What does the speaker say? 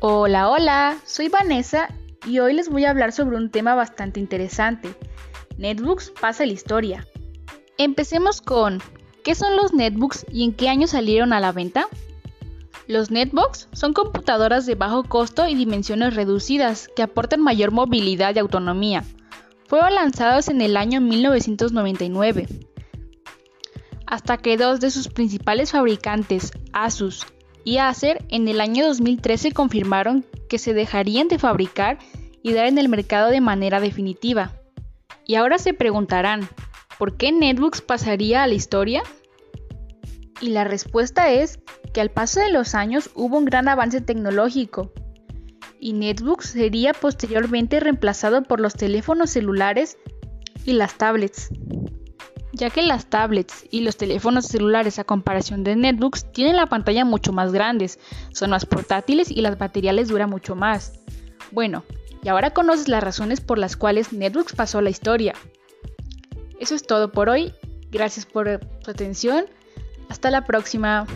Hola, hola, soy Vanessa y hoy les voy a hablar sobre un tema bastante interesante. Netbooks pasa la historia. Empecemos con, ¿qué son los netbooks y en qué año salieron a la venta? Los netbooks son computadoras de bajo costo y dimensiones reducidas que aportan mayor movilidad y autonomía. Fueron lanzados en el año 1999, hasta que dos de sus principales fabricantes, Asus y Acer en el año 2013 confirmaron que se dejarían de fabricar y dar en el mercado de manera definitiva. Y ahora se preguntarán, ¿por qué Netbooks pasaría a la historia? Y la respuesta es que al paso de los años hubo un gran avance tecnológico y Netbooks sería posteriormente reemplazado por los teléfonos celulares y las tablets ya que las tablets y los teléfonos celulares a comparación de netbooks tienen la pantalla mucho más grandes, son más portátiles y las baterías les duran mucho más. Bueno, y ahora conoces las razones por las cuales netbooks pasó la historia. Eso es todo por hoy, gracias por tu atención, hasta la próxima.